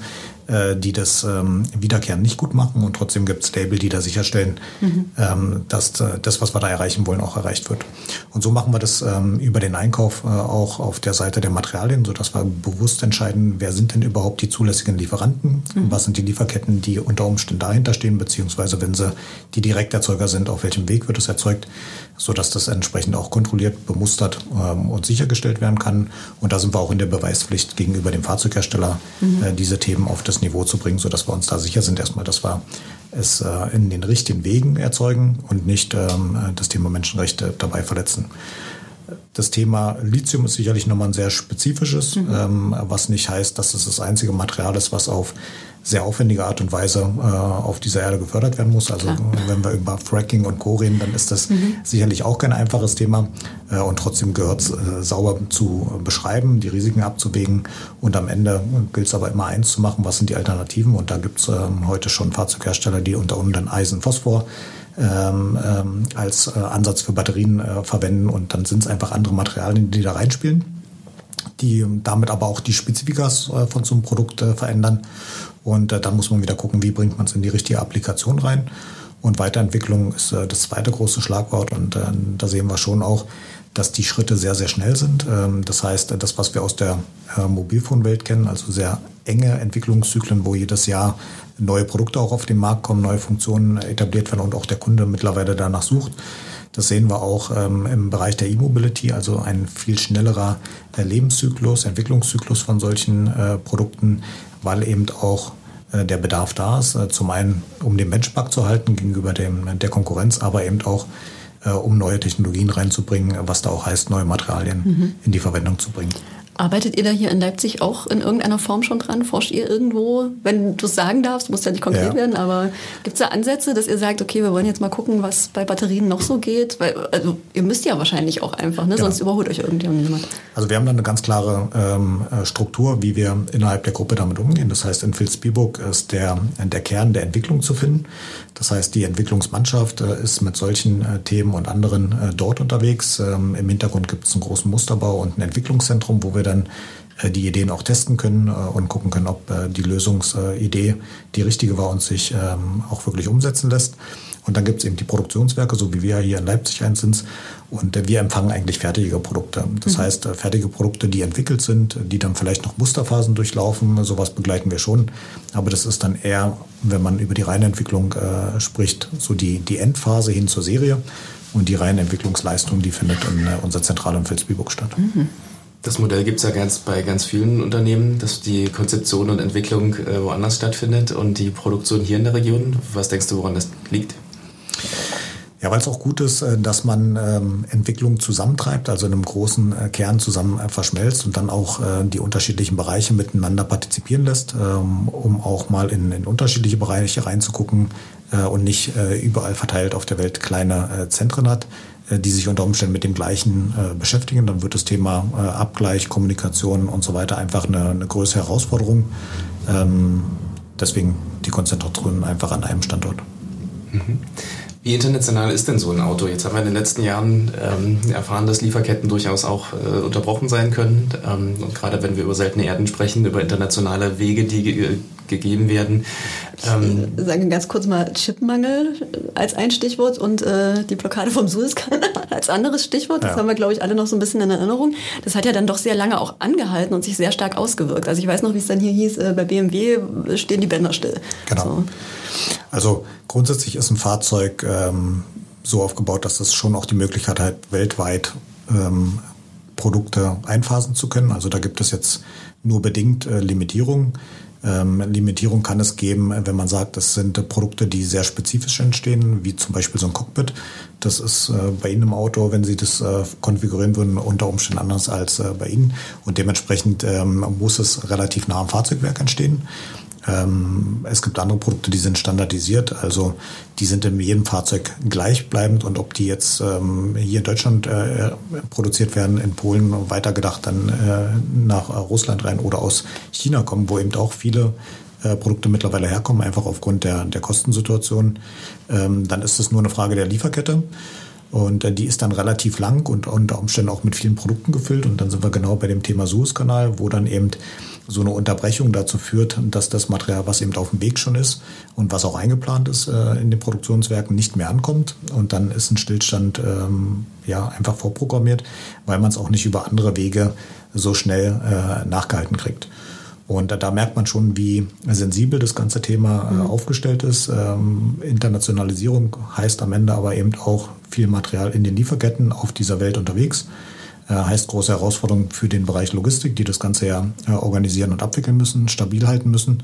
äh, die das ähm, Wiederkehren nicht gut machen und trotzdem gibt's Label, die da sicherstellen, mhm. ähm, dass äh, das, was wir da erreichen wollen, auch erreicht wird. Und so machen wir das ähm, über den Einkauf äh, auch auf der Seite der Materialien, so dass wir bewusst entscheiden, wer sind denn überhaupt die zulässigen Lieferanten, mhm. was sind die Lieferketten, die unter Umständen dahinter stehen, beziehungsweise wenn sie die Direkterzeuger sind, auf welchem Weg wird es erzeugt so dass das entsprechend auch kontrolliert, bemustert ähm, und sichergestellt werden kann. Und da sind wir auch in der Beweispflicht gegenüber dem Fahrzeughersteller, mhm. äh, diese Themen auf das Niveau zu bringen, so dass wir uns da sicher sind, erstmal, dass wir es äh, in den richtigen Wegen erzeugen und nicht ähm, das Thema Menschenrechte dabei verletzen. Das Thema Lithium ist sicherlich nochmal ein sehr spezifisches, mhm. ähm, was nicht heißt, dass es das einzige Material ist, was auf sehr aufwendige Art und Weise äh, auf dieser Erde gefördert werden muss. Also Klar. wenn wir über Fracking und Co. reden, dann ist das mhm. sicherlich auch kein einfaches Thema. Äh, und trotzdem gehört es äh, sauber zu beschreiben, die Risiken abzuwägen. Und am Ende gilt es aber immer eins zu machen, was sind die Alternativen. Und da gibt es ähm, heute schon Fahrzeughersteller, die unter anderem Eisen, Phosphor ähm, ähm, als äh, Ansatz für Batterien äh, verwenden. Und dann sind es einfach andere Materialien, die da reinspielen die damit aber auch die Spezifikas äh, von so einem Produkt verändern. Und äh, dann muss man wieder gucken, wie bringt man es in die richtige Applikation rein. Und Weiterentwicklung ist äh, das zweite große Schlagwort. Und äh, da sehen wir schon auch, dass die Schritte sehr, sehr schnell sind. Ähm, das heißt, äh, das, was wir aus der äh, Mobilfonwelt kennen, also sehr enge Entwicklungszyklen, wo jedes Jahr neue Produkte auch auf den Markt kommen, neue Funktionen etabliert werden und auch der Kunde mittlerweile danach sucht. Das sehen wir auch ähm, im Bereich der E-Mobility, also ein viel schnellerer äh, Lebenszyklus, Entwicklungszyklus von solchen äh, Produkten, weil eben auch äh, der Bedarf da ist. Äh, zum einen, um den Benchmark zu halten gegenüber dem, der Konkurrenz, aber eben auch, äh, um neue Technologien reinzubringen, was da auch heißt, neue Materialien mhm. in die Verwendung zu bringen. Arbeitet ihr da hier in Leipzig auch in irgendeiner Form schon dran? Forscht ihr irgendwo? Wenn du es sagen darfst, muss ja nicht konkret ja. werden, aber gibt es da Ansätze, dass ihr sagt, okay, wir wollen jetzt mal gucken, was bei Batterien noch so geht? Weil, also ihr müsst ja wahrscheinlich auch einfach, ne? Genau. sonst überholt euch irgendjemand. Also wir haben da eine ganz klare ähm, äh, Struktur, wie wir innerhalb der Gruppe damit umgehen. Das heißt, in Vilsbiburg ist der, der Kern der Entwicklung zu finden. Das heißt, die Entwicklungsmannschaft äh, ist mit solchen äh, Themen und anderen äh, dort unterwegs. Ähm, Im Hintergrund gibt es einen großen Musterbau und ein Entwicklungszentrum, wo wir dann die Ideen auch testen können und gucken können, ob die Lösungsidee die richtige war und sich ähm, auch wirklich umsetzen lässt. Und dann gibt es eben die Produktionswerke, so wie wir hier in Leipzig eins sind. Und wir empfangen eigentlich fertige Produkte. Das mhm. heißt, fertige Produkte, die entwickelt sind, die dann vielleicht noch Musterphasen durchlaufen, sowas begleiten wir schon. Aber das ist dann eher, wenn man über die reine Entwicklung äh, spricht, so die, die Endphase hin zur Serie. Und die reine Entwicklungsleistung, die findet in äh, unserer Zentrale in Vilsbiburg statt. Mhm. Das Modell gibt es ja ganz bei ganz vielen Unternehmen, dass die Konzeption und Entwicklung äh, woanders stattfindet und die Produktion hier in der Region. Was denkst du, woran das liegt? Ja, weil es auch gut ist, äh, dass man ähm, Entwicklung zusammentreibt, also in einem großen äh, Kern zusammen äh, verschmelzt und dann auch äh, die unterschiedlichen Bereiche miteinander partizipieren lässt, ähm, um auch mal in, in unterschiedliche Bereiche reinzugucken äh, und nicht äh, überall verteilt auf der Welt kleine Zentren hat, die sich unter Umständen mit dem Gleichen beschäftigen. Dann wird das Thema Abgleich, Kommunikation und so weiter einfach eine, eine größere Herausforderung. Ähm, deswegen die Konzentration einfach an einem Standort. Mhm. Wie international ist denn so ein Auto? Jetzt haben wir in den letzten Jahren ähm, erfahren, dass Lieferketten durchaus auch äh, unterbrochen sein können. Ähm, und gerade wenn wir über seltene Erden sprechen, über internationale Wege, die gegeben werden. Ähm, ich sage ganz kurz mal Chipmangel als ein Stichwort und äh, die Blockade vom Suezkanal *laughs* als anderes Stichwort. Das ja. haben wir, glaube ich, alle noch so ein bisschen in Erinnerung. Das hat ja dann doch sehr lange auch angehalten und sich sehr stark ausgewirkt. Also ich weiß noch, wie es dann hier hieß, äh, bei BMW stehen die Bänder still. Genau. So. Also grundsätzlich ist ein Fahrzeug ähm, so aufgebaut, dass es schon auch die Möglichkeit hat, weltweit ähm, Produkte einphasen zu können. Also da gibt es jetzt nur bedingt äh, Limitierungen. Ähm, Limitierung kann es geben, wenn man sagt, das sind äh, Produkte, die sehr spezifisch entstehen, wie zum Beispiel so ein Cockpit. Das ist äh, bei Ihnen im Auto, wenn Sie das äh, konfigurieren würden, unter Umständen anders als äh, bei Ihnen. Und dementsprechend ähm, muss es relativ nah am Fahrzeugwerk entstehen. Ähm, es gibt andere Produkte, die sind standardisiert, also die sind in jedem Fahrzeug gleichbleibend und ob die jetzt ähm, hier in Deutschland äh, produziert werden, in Polen weitergedacht dann äh, nach Russland rein oder aus China kommen, wo eben auch viele äh, Produkte mittlerweile herkommen, einfach aufgrund der, der Kostensituation, ähm, dann ist es nur eine Frage der Lieferkette. Und äh, die ist dann relativ lang und unter Umständen auch mit vielen Produkten gefüllt. Und dann sind wir genau bei dem Thema Suezkanal, wo dann eben so eine Unterbrechung dazu führt, dass das Material, was eben auf dem Weg schon ist und was auch eingeplant ist äh, in den Produktionswerken, nicht mehr ankommt. Und dann ist ein Stillstand ähm, ja einfach vorprogrammiert, weil man es auch nicht über andere Wege so schnell äh, nachgehalten kriegt. Und da, da, merkt man schon, wie sensibel das ganze Thema äh, mhm. aufgestellt ist. Ähm, Internationalisierung heißt am Ende aber eben auch viel Material in den Lieferketten auf dieser Welt unterwegs. Äh, heißt große Herausforderung für den Bereich Logistik, die das Ganze ja äh, organisieren und abwickeln müssen, stabil halten müssen.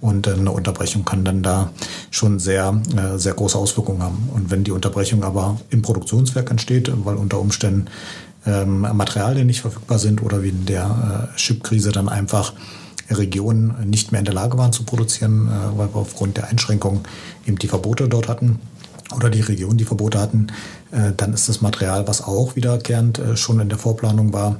Und äh, eine Unterbrechung kann dann da schon sehr, sehr große Auswirkungen haben. Und wenn die Unterbrechung aber im Produktionswerk entsteht, weil unter Umständen ähm, Materialien nicht verfügbar sind oder wie in der Chipkrise dann einfach Regionen nicht mehr in der Lage waren zu produzieren, weil wir aufgrund der Einschränkungen eben die Verbote dort hatten, oder die Region die Verbote hatten, äh, dann ist das Material, was auch wiederkehrend äh, schon in der Vorplanung war,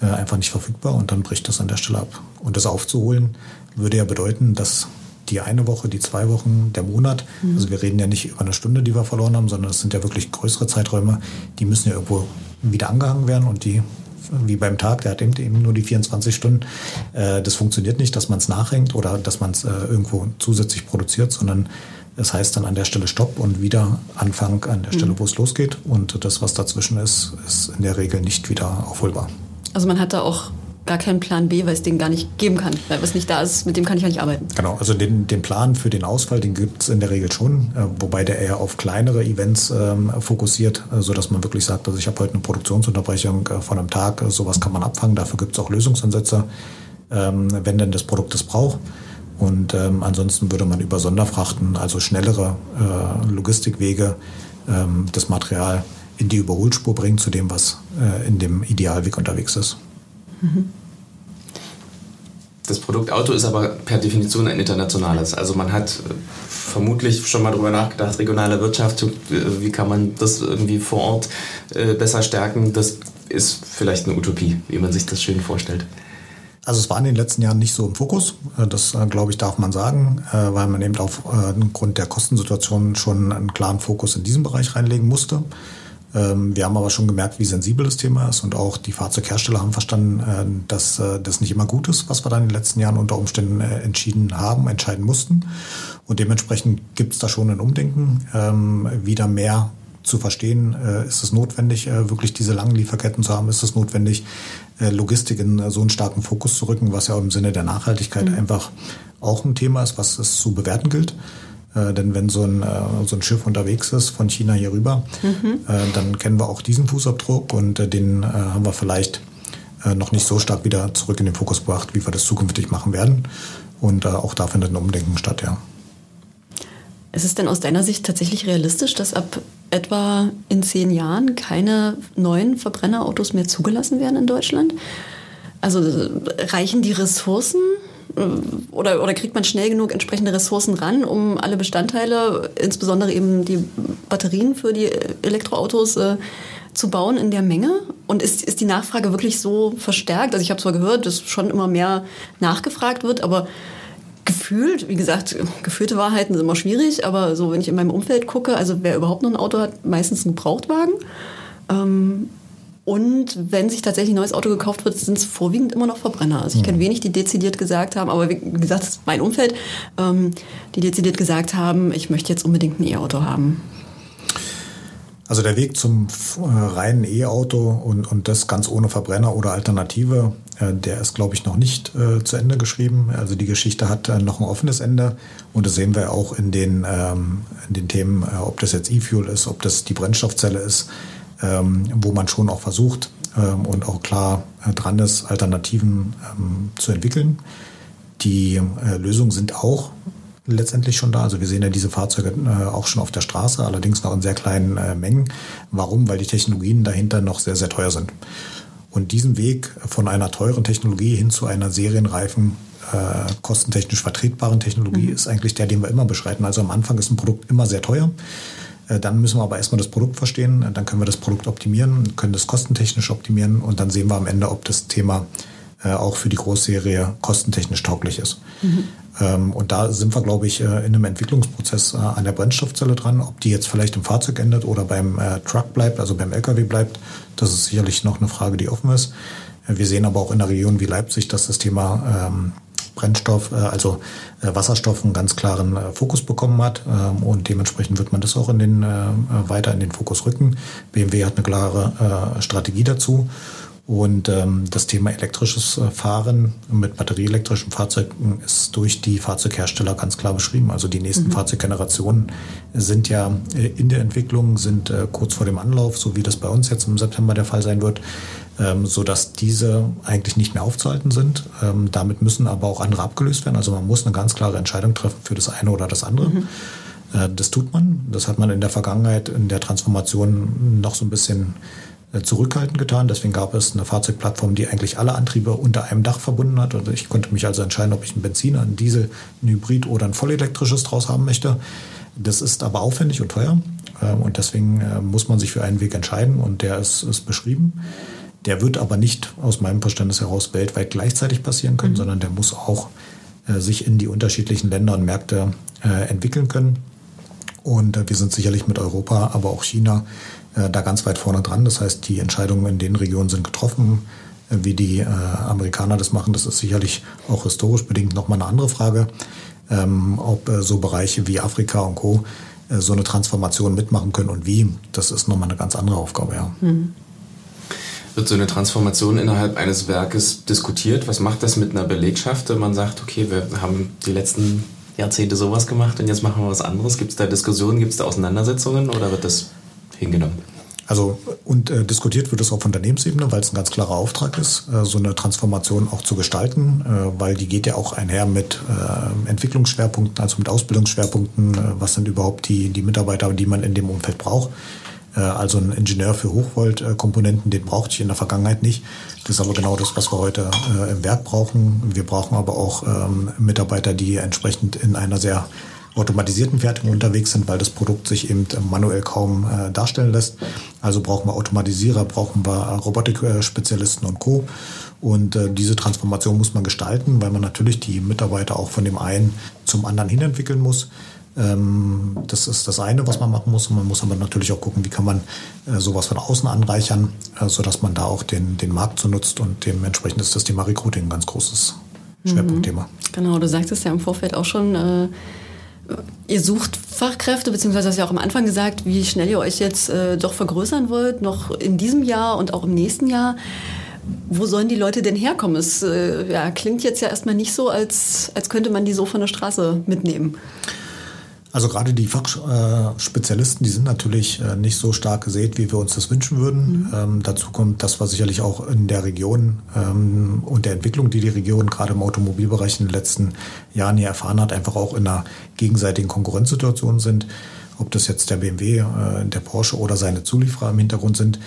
äh, einfach nicht verfügbar und dann bricht das an der Stelle ab. Und das aufzuholen würde ja bedeuten, dass die eine Woche, die zwei Wochen, der Monat, mhm. also wir reden ja nicht über eine Stunde, die wir verloren haben, sondern es sind ja wirklich größere Zeiträume, die müssen ja irgendwo wieder angehangen werden und die wie beim Tag, der hat eben nur die 24 Stunden. das funktioniert nicht, dass man es nachhängt oder dass man es irgendwo zusätzlich produziert, sondern das heißt dann an der Stelle Stopp und wieder Anfang an der Stelle, mhm. wo es losgeht. Und das, was dazwischen ist, ist in der Regel nicht wieder aufholbar. Also man hat da auch gar keinen Plan B, weil es den gar nicht geben kann. Weil was nicht da ist, mit dem kann ich ja nicht arbeiten. Genau, also den, den Plan für den Ausfall, den gibt es in der Regel schon, äh, wobei der eher auf kleinere Events ähm, fokussiert, äh, sodass man wirklich sagt, also ich habe heute eine Produktionsunterbrechung äh, von einem Tag, äh, sowas kann man abfangen, dafür gibt es auch Lösungsansätze, ähm, wenn denn das Produkt es braucht. Und ähm, ansonsten würde man über Sonderfrachten, also schnellere äh, Logistikwege, ähm, das Material in die Überholspur bringen zu dem, was äh, in dem Idealweg unterwegs ist. Mhm. Das Produkt Auto ist aber per Definition ein internationales. Also man hat äh, vermutlich schon mal darüber nachgedacht, regionale Wirtschaft, äh, wie kann man das irgendwie vor Ort äh, besser stärken. Das ist vielleicht eine Utopie, wie man sich das schön vorstellt. Also es war in den letzten Jahren nicht so im Fokus. Äh, das, äh, glaube ich, darf man sagen, äh, weil man eben aufgrund der Kostensituation schon einen klaren Fokus in diesem Bereich reinlegen musste. Ähm, wir haben aber schon gemerkt, wie sensibel das Thema ist und auch die Fahrzeughersteller haben verstanden, dass das nicht immer gut ist, was wir dann in den letzten Jahren unter Umständen entschieden haben, entscheiden mussten. Und dementsprechend gibt es da schon ein Umdenken, ähm, wieder mehr zu verstehen, ist es notwendig, wirklich diese langen Lieferketten zu haben? Ist es notwendig, Logistik in äh, so einen starken Fokus zu rücken, was ja auch im Sinne der Nachhaltigkeit mhm. einfach auch ein Thema ist, was es zu bewerten gilt. Äh, denn wenn so ein, äh, so ein Schiff unterwegs ist von China hier rüber, mhm. äh, dann kennen wir auch diesen Fußabdruck und äh, den haben wir vielleicht äh, noch nicht so stark wieder zurück in den Fokus gebracht, wie wir das zukünftig machen werden. Und äh, auch da findet ein Umdenken statt, ja. Ist es denn aus deiner Sicht tatsächlich realistisch, dass ab etwa in zehn Jahren keine neuen Verbrennerautos mehr zugelassen werden in Deutschland? Also reichen die Ressourcen oder, oder kriegt man schnell genug entsprechende Ressourcen ran, um alle Bestandteile, insbesondere eben die Batterien für die Elektroautos, äh, zu bauen in der Menge? Und ist, ist die Nachfrage wirklich so verstärkt? Also ich habe zwar gehört, dass schon immer mehr nachgefragt wird, aber gefühlt, wie gesagt, gefühlte Wahrheiten sind immer schwierig, aber so, wenn ich in meinem Umfeld gucke, also wer überhaupt noch ein Auto hat, meistens ein Gebrauchtwagen. Ähm, und wenn sich tatsächlich ein neues Auto gekauft wird, sind es vorwiegend immer noch Verbrenner. Also ich kenne wenig, die dezidiert gesagt haben, aber wie gesagt, das ist mein Umfeld, ähm, die dezidiert gesagt haben, ich möchte jetzt unbedingt ein E-Auto haben. Also der Weg zum äh, reinen E-Auto und, und das ganz ohne Verbrenner oder Alternative, der ist, glaube ich, noch nicht äh, zu Ende geschrieben. Also die Geschichte hat äh, noch ein offenes Ende und das sehen wir auch in den, ähm, in den Themen, äh, ob das jetzt E-Fuel ist, ob das die Brennstoffzelle ist, ähm, wo man schon auch versucht ähm, und auch klar äh, dran ist, Alternativen ähm, zu entwickeln. Die Lösungen sind auch letztendlich schon da. Also wir sehen ja diese Fahrzeuge äh, auch schon auf der Straße, allerdings noch in sehr kleinen äh, Mengen. Warum? Weil die Technologien dahinter noch sehr, sehr teuer sind. Und diesen Weg von einer teuren Technologie hin zu einer serienreifen, äh, kostentechnisch vertretbaren Technologie mhm. ist eigentlich der, den wir immer beschreiten. Also am Anfang ist ein Produkt immer sehr teuer. Äh, dann müssen wir aber erstmal das Produkt verstehen, dann können wir das Produkt optimieren, können das kostentechnisch optimieren und dann sehen wir am Ende, ob das Thema äh, auch für die Großserie kostentechnisch tauglich ist. Mhm. Ähm, und da sind wir, glaube ich, äh, in einem Entwicklungsprozess äh, an der Brennstoffzelle dran. Ob die jetzt vielleicht im Fahrzeug endet oder beim Truck bleibt, also beim LKW bleibt, das ist sicherlich noch eine Frage, die offen ist. Wir sehen aber auch in einer Region wie Leipzig, dass das Thema ähm, Brennstoff, also Wasserstoff einen ganz klaren Fokus bekommen hat ähm, und dementsprechend wird man das auch in den, weiter in den Fokus rücken. BMW hat eine klare Strategie dazu und ähm, das Thema elektrisches äh, Fahren mit batterieelektrischen Fahrzeugen ist durch die Fahrzeughersteller ganz klar beschrieben. Also die nächsten mhm. Fahrzeuggenerationen sind ja äh, in der Entwicklung, sind äh, kurz vor dem Anlauf, so wie das bei uns jetzt im September der Fall sein wird, ähm, so dass diese eigentlich nicht mehr aufzuhalten sind. Ähm, damit müssen aber auch andere abgelöst werden. Also man muss eine ganz klare Entscheidung treffen für das eine oder das andere. Mhm. Äh, das tut man. Das hat man in der Vergangenheit in der Transformation noch so ein bisschen zurückhaltend getan. Deswegen gab es eine Fahrzeugplattform, die eigentlich alle Antriebe unter einem Dach verbunden hat. Also ich konnte mich also entscheiden, ob ich einen Benziner, einen Diesel, einen Hybrid oder ein vollelektrisches draus haben möchte. Das ist aber aufwendig und teuer. Ähm, und deswegen äh, muss man sich für einen Weg entscheiden und der ist, ist beschrieben. Der wird aber nicht aus meinem Verständnis heraus weltweit gleichzeitig passieren können, mhm. sondern der muss auch äh, sich in die unterschiedlichen Länder und Märkte entwickeln können. Und wir sind sicherlich mit Europa, aber auch China äh, da ganz weit vorne dran. Das heißt, die Entscheidungen in den Regionen sind getroffen. Äh, wie die äh, Amerikaner das machen, das ist sicherlich auch historisch bedingt nochmal eine andere Frage. Ähm, ob äh, so Bereiche wie Afrika und Co. Äh, so eine Transformation mitmachen können und wie, das ist nochmal eine ganz andere Aufgabe, ja. Mhm. Wird so eine Transformation innerhalb eines Werkes diskutiert? Was macht das mit einer Belegschaft, wenn man sagt, okay, wir haben die letzten Jahrzehnte sowas gemacht und jetzt machen wir was anderes? Gibt es da Diskussionen, gibt es da Auseinandersetzungen oder wird das hingenommen. Also und äh, diskutiert wird es auf Unternehmensebene, weil es ein ganz klarer Auftrag ist, äh, so eine Transformation auch zu gestalten, äh, weil die geht ja auch einher mit äh, Entwicklungsschwerpunkten, also mit Ausbildungsschwerpunkten. Äh, was sind überhaupt die, die Mitarbeiter, die man in dem Umfeld braucht? Äh, also ein Ingenieur für Hochvolt-Komponenten, den brauchte ich in der Vergangenheit nicht. Das ist aber genau das, was wir heute im Werk brauchen. Wir brauchen aber auch ähm, Mitarbeiter, die entsprechend in einer sehr automatisierten Fertigung unterwegs sind, weil das Produkt sich eben manuell kaum äh, darstellen lässt. Also brauchen wir Automatisierer, brauchen wir Robotik-Spezialisten und Co. Und äh, diese Transformation muss man gestalten, weil man natürlich die Mitarbeiter auch von dem einen zum anderen hin entwickeln muss. Ähm, das ist das eine, was man machen muss. Und man muss aber natürlich auch gucken, wie kann man äh, sowas von außen anreichern, äh, sodass man da auch den, den Markt so nutzt. Und dementsprechend ist das Thema Recruiting ein ganz großes mhm. Schwerpunktthema. Genau, du sagtest ja im Vorfeld auch schon, äh, Ihr sucht Fachkräfte, beziehungsweise hast ja auch am Anfang gesagt, wie schnell ihr euch jetzt äh, doch vergrößern wollt, noch in diesem Jahr und auch im nächsten Jahr. Wo sollen die Leute denn herkommen? Es äh, ja, klingt jetzt ja erstmal nicht so, als, als könnte man die so von der Straße mitnehmen. Also gerade die Fachspezialisten, die sind natürlich äh, nicht so stark gesät, wie wir uns das wünschen würden. Mhm. Ähm, dazu kommt das, was sicherlich auch in der Region ähm, und der Entwicklung, die die Region gerade im Automobilbereich in den letzten Jahren hier erfahren hat, einfach auch in einer gegenseitigen Konkurrenzsituation sind. Ob das jetzt der BMW, äh, der Porsche oder seine Zulieferer im Hintergrund sind,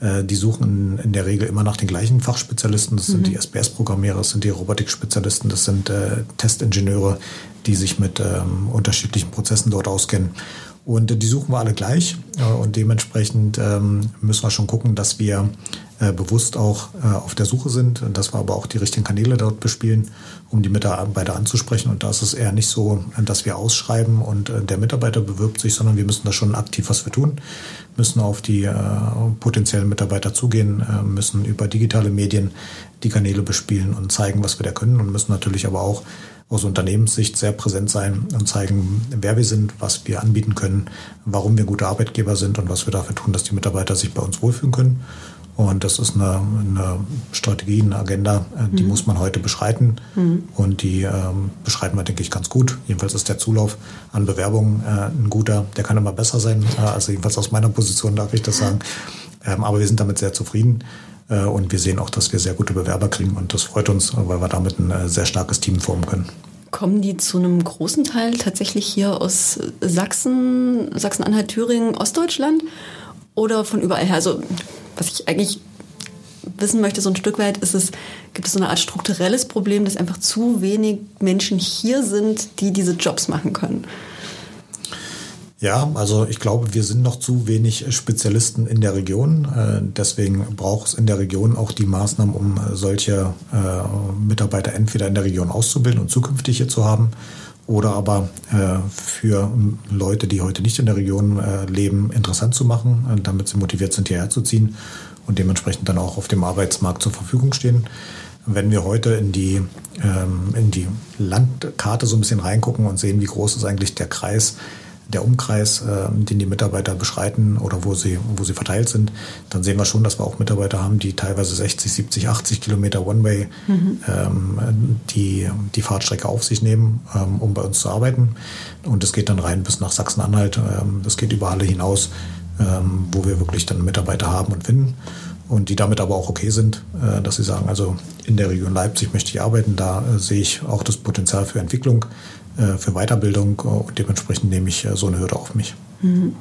äh, die suchen in der Regel immer nach den gleichen Fachspezialisten. Das sind mhm. die SPS-Programmierer, das sind die Robotik-Spezialisten, das sind äh, Testingenieure, die sich mit ähm, unterschiedlichen Prozessen dort auskennen. Und äh, die suchen wir alle gleich. Äh, und dementsprechend ähm, müssen wir schon gucken, dass wir äh, bewusst auch äh, auf der Suche sind, dass wir aber auch die richtigen Kanäle dort bespielen, um die Mitarbeiter anzusprechen. Und da ist es eher nicht so, dass wir ausschreiben und äh, der Mitarbeiter bewirbt sich, sondern wir müssen da schon aktiv was für tun, müssen auf die potenziellen Mitarbeiter zugehen, müssen über digitale Medien die Kanäle bespielen und zeigen, was wir da können und müssen natürlich aber auch aus Unternehmenssicht sehr präsent sein und zeigen, wer wir sind, was wir anbieten können, warum wir gute Arbeitgeber sind und was wir dafür tun, dass die Mitarbeiter sich bei uns wohlfühlen können. Und das ist eine, eine Strategie, eine Agenda, äh, die mhm. muss man heute beschreiten. Mhm. Und die ähm, beschreiten wir, denke ich, ganz gut. Jedenfalls ist der Zulauf an Bewerbungen äh, ein guter. Der kann immer besser sein. Äh, also jedenfalls aus meiner Position darf ich das sagen. Ähm, aber wir sind damit sehr zufrieden. Äh, und wir sehen auch, dass wir sehr gute Bewerber kriegen. Und das freut uns, weil wir damit ein äh, sehr starkes Team formen können. Kommen die zu einem großen Teil tatsächlich hier aus Sachsen, Sachsen-Anhalt, Thüringen, Ostdeutschland oder von überall her? Also was ich eigentlich wissen möchte, so ein Stück weit, ist es, gibt es so eine Art strukturelles Problem, dass einfach zu wenig Menschen hier sind, die diese Jobs machen können. Ja, also ich glaube, wir sind noch zu wenig Spezialisten in der Region. Äh, deswegen braucht es in der Region auch die Maßnahmen, um solche äh, Mitarbeiter entweder in der Region auszubilden und zukünftig hier zu haben oder aber äh, für Leute, die heute nicht in der Region leben, interessant zu machen, damit sie motiviert sind, hierher zu ziehen und dementsprechend dann auch auf dem Arbeitsmarkt zur Verfügung stehen. Wenn wir heute in die, ähm, in die Landkarte so ein bisschen reingucken und sehen, wie groß ist eigentlich der Kreis der Umkreis, äh, den die Mitarbeiter beschreiten oder wo sie, wo sie verteilt sind, dann sehen wir schon, dass wir auch Mitarbeiter haben, die teilweise 60, 70, 80 Kilometer One-Way mhm. ähm, die, die Fahrtstrecke auf sich nehmen, ähm, um bei uns zu arbeiten. Und es geht dann rein bis nach Sachsen-Anhalt. Ähm, das geht über alle hinaus, ähm, wo wir wirklich dann Mitarbeiter haben und finden und die damit aber auch okay sind, äh, dass sie sagen, also in der Region Leipzig möchte ich arbeiten, da äh, sehe ich auch das Potenzial für Entwicklung. Äh, für Weiterbildung und dementsprechend nehme ich äh, so eine Hürde auf mich. Mhm.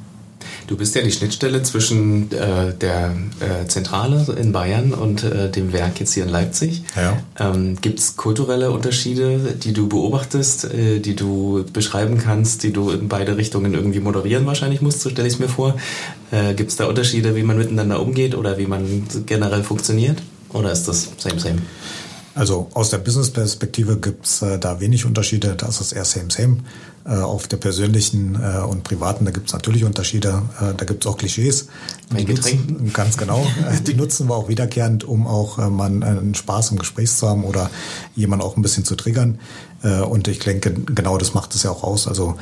Du bist ja die Schnittstelle zwischen äh, der äh, Zentrale in Bayern und äh, dem Werk jetzt hier in Leipzig. Ja. Ähm, Gibt es kulturelle Unterschiede, die du beobachtest, äh, die du beschreiben kannst, die du in beide Richtungen irgendwie moderieren wahrscheinlich musst, so stelle ich es mir vor. Äh, Gibt es da Unterschiede, wie man miteinander umgeht oder wie man generell funktioniert? Oder ist das same, same? Also aus der Business-Perspektive gibt's äh, da wenig Unterschiede. Das ist eher same, same. Äh, auf der persönlichen äh, und privaten, da gibt's natürlich Unterschiede. Äh, da gibt's auch Klischees. Die nutzen, ganz genau. *laughs* Äh, die nutzen wir auch wiederkehrend, um auch äh, mal einen Spaß im Gespräch zu haben oder jemanden auch ein bisschen zu triggern. Und ich denke, genau das macht es ja auch aus. Also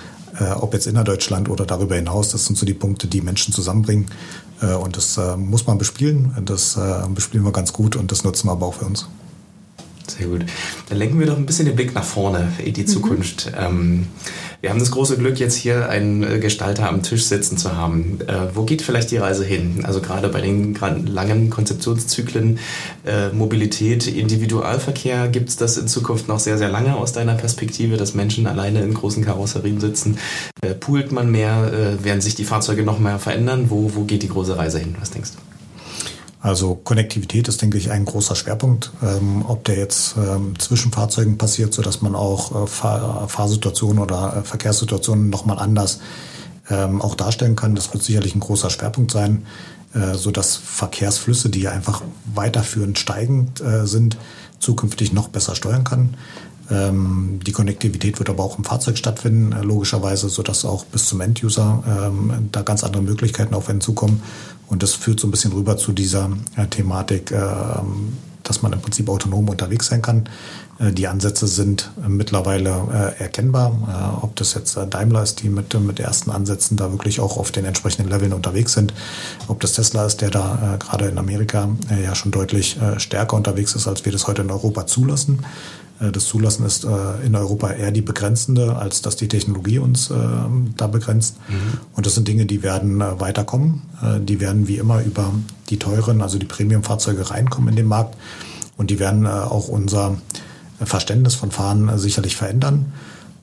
ob jetzt innerdeutschland oder darüber hinaus, das sind so die Punkte, die Menschen zusammenbringen. Und das muss man bespielen. Das bespielen wir ganz gut und das nutzen wir aber auch für uns. Sehr gut. Dann lenken wir doch ein bisschen den Blick nach vorne in die mhm. Zukunft. Ähm, wir haben das große Glück, jetzt hier einen äh, Gestalter am Tisch sitzen zu haben. Äh, wo geht vielleicht die Reise hin? Also gerade bei den langen Konzeptionszyklen äh, Mobilität, Individualverkehr, gibt es das in Zukunft noch sehr, sehr lange aus deiner Perspektive, dass Menschen alleine in großen Karosserien sitzen? Äh, poolt man mehr? Werden sich die Fahrzeuge noch mehr verändern? Wo, wo geht die große Reise hin? Was denkst du? Also Konnektivität ist, denke ich, ein großer Schwerpunkt. Ähm, ob der jetzt ähm, zwischen Fahrzeugen passiert, so dass man auch äh, Fahr Fahrsituationen oder äh, Verkehrssituationen nochmal anders ähm, auch darstellen kann, das wird sicherlich ein großer Schwerpunkt sein, äh, so dass Verkehrsflüsse, die einfach weiterführend steigend äh, sind, zukünftig noch besser steuern kann. Ähm, die Konnektivität wird aber auch im Fahrzeug stattfinden, äh, logischerweise, so dass auch bis zum Enduser ähm, da ganz andere Möglichkeiten auf einen zukommen. Und das führt so ein bisschen rüber zu dieser äh, Thematik, äh, dass man im Prinzip autonom unterwegs sein kann. Äh, die Ansätze sind äh, mittlerweile äh, erkennbar. ob das jetzt Daimler ist, die mit, mit ersten Ansätzen da wirklich auch auf den entsprechenden Leveln unterwegs sind. Ob das Tesla ist, der da gerade in Amerika ja schon deutlich stärker unterwegs ist, als wir das heute in Europa zulassen. Äh, das Zulassen ist äh, in Europa eher die begrenzende, als dass die Technologie uns äh, da begrenzt. Mhm. Und das sind Dinge, die werden weiterkommen. Die werden wie immer über die teuren, also die Premium-Fahrzeuge reinkommen in den Markt. Und die werden auch unser Verständnis von Fahren sicherlich verändern.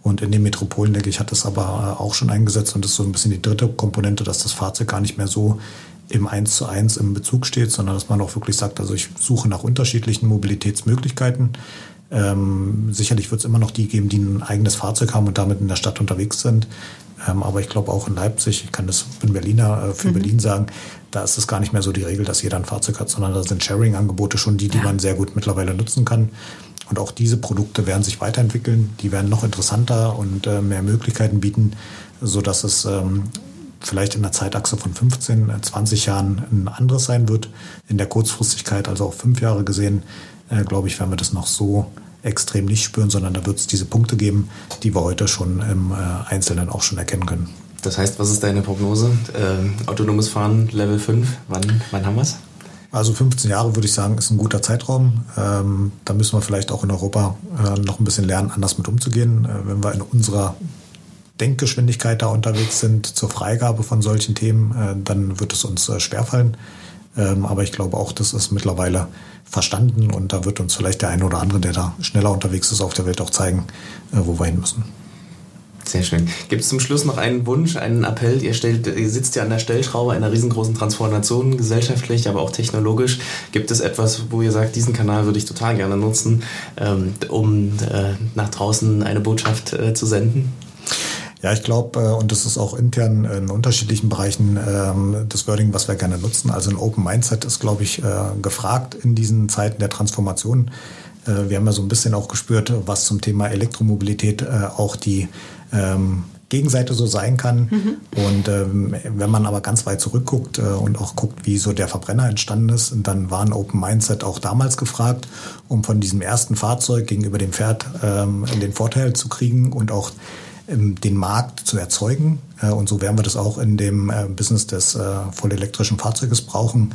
Und in den Metropolen, denke ich, hat es aber auch schon eingesetzt und das ist so ein bisschen die dritte Komponente, dass das Fahrzeug gar nicht mehr so im Eins zu eins im Bezug steht, sondern dass man auch wirklich sagt, also ich suche nach unterschiedlichen Mobilitätsmöglichkeiten. Ähm, sicherlich wird es immer noch die geben, die ein eigenes Fahrzeug haben und damit in der Stadt unterwegs sind. Ähm, aber ich glaube auch in Leipzig, ich kann das in Berliner äh, für mhm. Berlin sagen, da ist es gar nicht mehr so die Regel, dass jeder ein Fahrzeug hat, sondern da sind Sharing-Angebote schon die, die ja. man sehr gut mittlerweile nutzen kann. Und auch diese Produkte werden sich weiterentwickeln. Die werden noch interessanter und äh, mehr Möglichkeiten bieten, so dass es ähm, vielleicht in der Zeitachse von 15, 20 äh, Jahren ein anderes sein wird. In der Kurzfristigkeit, also auch fünf Jahre gesehen, äh, glaube ich, werden wir das noch so extrem nicht spüren, sondern da wird es diese Punkte geben, die wir heute schon im äh, Einzelnen auch schon erkennen können. Das heißt, was ist deine Prognose? Äh, autonomes Fahren Level 5, wann, wann haben wir es? Also 15 Jahre würde ich sagen, ist ein guter Zeitraum. Ähm, da müssen wir vielleicht auch in Europa äh, noch ein bisschen lernen, anders mit umzugehen. Äh, wenn wir in unserer Denkgeschwindigkeit da unterwegs sind zur Freigabe von solchen Themen, äh, dann wird es uns äh, schwerfallen. Ähm, aber ich glaube auch, das ist mittlerweile verstanden und da wird uns vielleicht der eine oder andere, der da schneller unterwegs ist auf der Welt, auch zeigen, äh, wo wir hin müssen. Sehr schön. Gibt es zum Schluss noch einen Wunsch, einen Appell? Ihr, stellt, ihr sitzt ja an der Stellschraube einer riesengroßen Transformation, gesellschaftlich, aber auch technologisch. Gibt es etwas, wo ihr sagt, diesen Kanal würde ich total gerne nutzen, ähm, um äh, nach draußen eine Botschaft äh, zu senden? Ja, ich glaube, äh, und das ist auch intern in unterschiedlichen Bereichen ähm, das Wording, was wir gerne nutzen. Also ein Open Mindset ist, glaube ich, äh, gefragt in diesen Zeiten der Transformation. Äh, wir haben ja so ein bisschen auch gespürt, was zum Thema Elektromobilität auch die ähm, Gegenseite so sein kann. Mhm. Und ähm, wenn man aber ganz weit zurückguckt äh, und auch guckt, wie so der Verbrenner entstanden ist, dann war ein Open Mindset auch damals gefragt, um von diesem ersten Fahrzeug gegenüber dem Pferd ähm, den Vorteil zu kriegen und auch den Markt zu erzeugen. Äh, und so werden wir das auch in dem äh, Business des äh, vollelektrischen Fahrzeuges brauchen.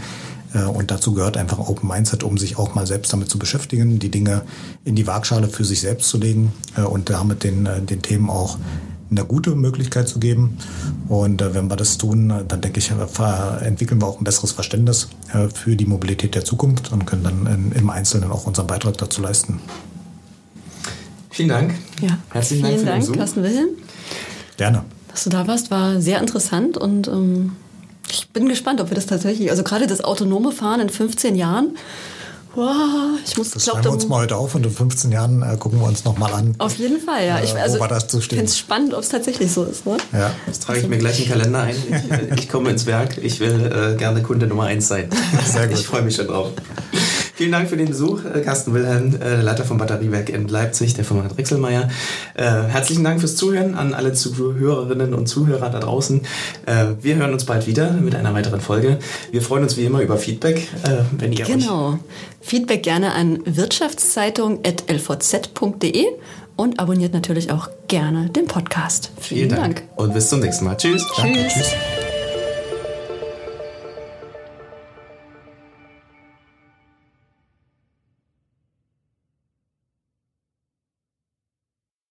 Und dazu gehört einfach Open Mindset, um sich auch mal selbst damit zu beschäftigen, die Dinge in die Waagschale für sich selbst zu legen und damit den, den Themen auch eine gute Möglichkeit zu geben. Und wenn wir das tun, dann denke ich, entwickeln wir auch ein besseres Verständnis für die Mobilität der Zukunft und können dann im Einzelnen auch unseren Beitrag dazu leisten. Vielen Dank. Ja. Herzlichen Vielen Dank, Dank Carsten Wilhelm. Gerne. Dass du da warst, war sehr interessant und ähm, ich bin gespannt, ob wir das tatsächlich, also gerade das autonome Fahren in 15 Jahren, Wow, ich muss, das schreiben wir uns mal heute auf und in 15 Jahren äh, gucken wir uns nochmal an. Auf jeden Fall, ja. Ich, äh, also, wo war das zu stehen? Ich finde es spannend, ob es tatsächlich so ist. Ne? Ja. Das trage ich mir gleich in den Kalender ein. Ich, ich komme ins Werk. Ich will äh, gerne Kunde Nummer 1 sein. Sehr *laughs* gut. Ich freue mich schon drauf. Vielen Dank für den Besuch, äh, Carsten Wilhelm, äh, Leiter vom Batteriewerk in Leipzig, der Firma Drechselmeier. Äh, herzlichen Dank fürs Zuhören an alle Zuhörerinnen und Zuhörer da draußen. Wir hören uns bald wieder mit einer weiteren Folge. Wir freuen uns wie immer über Feedback, wenn ihr Genau. Feedback gerne an wirtschaftszeitung.lvz.de und abonniert natürlich auch gerne den Podcast. Vielen, Vielen Dank. Dank. Und bis zum nächsten Mal. Tschüss. Tschüss. Danke, tschüss.